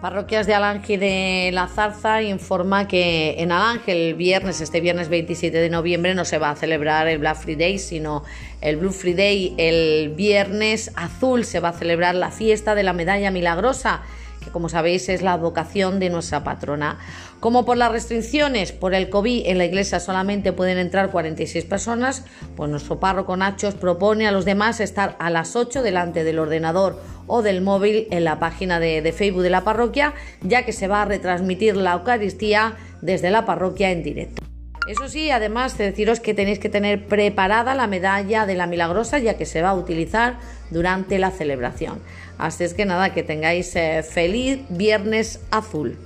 Parroquias de Alange de La Zarza informa que en Alange el viernes, este viernes 27 de noviembre, no se va a celebrar el Black Friday, sino el Blue Friday. El viernes azul se va a celebrar la fiesta de la medalla milagrosa que como sabéis es la vocación de nuestra patrona. Como por las restricciones por el COVID en la iglesia solamente pueden entrar 46 personas, pues nuestro párroco Nachos propone a los demás estar a las 8 delante del ordenador o del móvil en la página de Facebook de la parroquia, ya que se va a retransmitir la Eucaristía desde la parroquia en directo. Eso sí, además de deciros que tenéis que tener preparada la medalla de la milagrosa ya que se va a utilizar durante la celebración. Así es que nada, que tengáis eh, feliz viernes azul.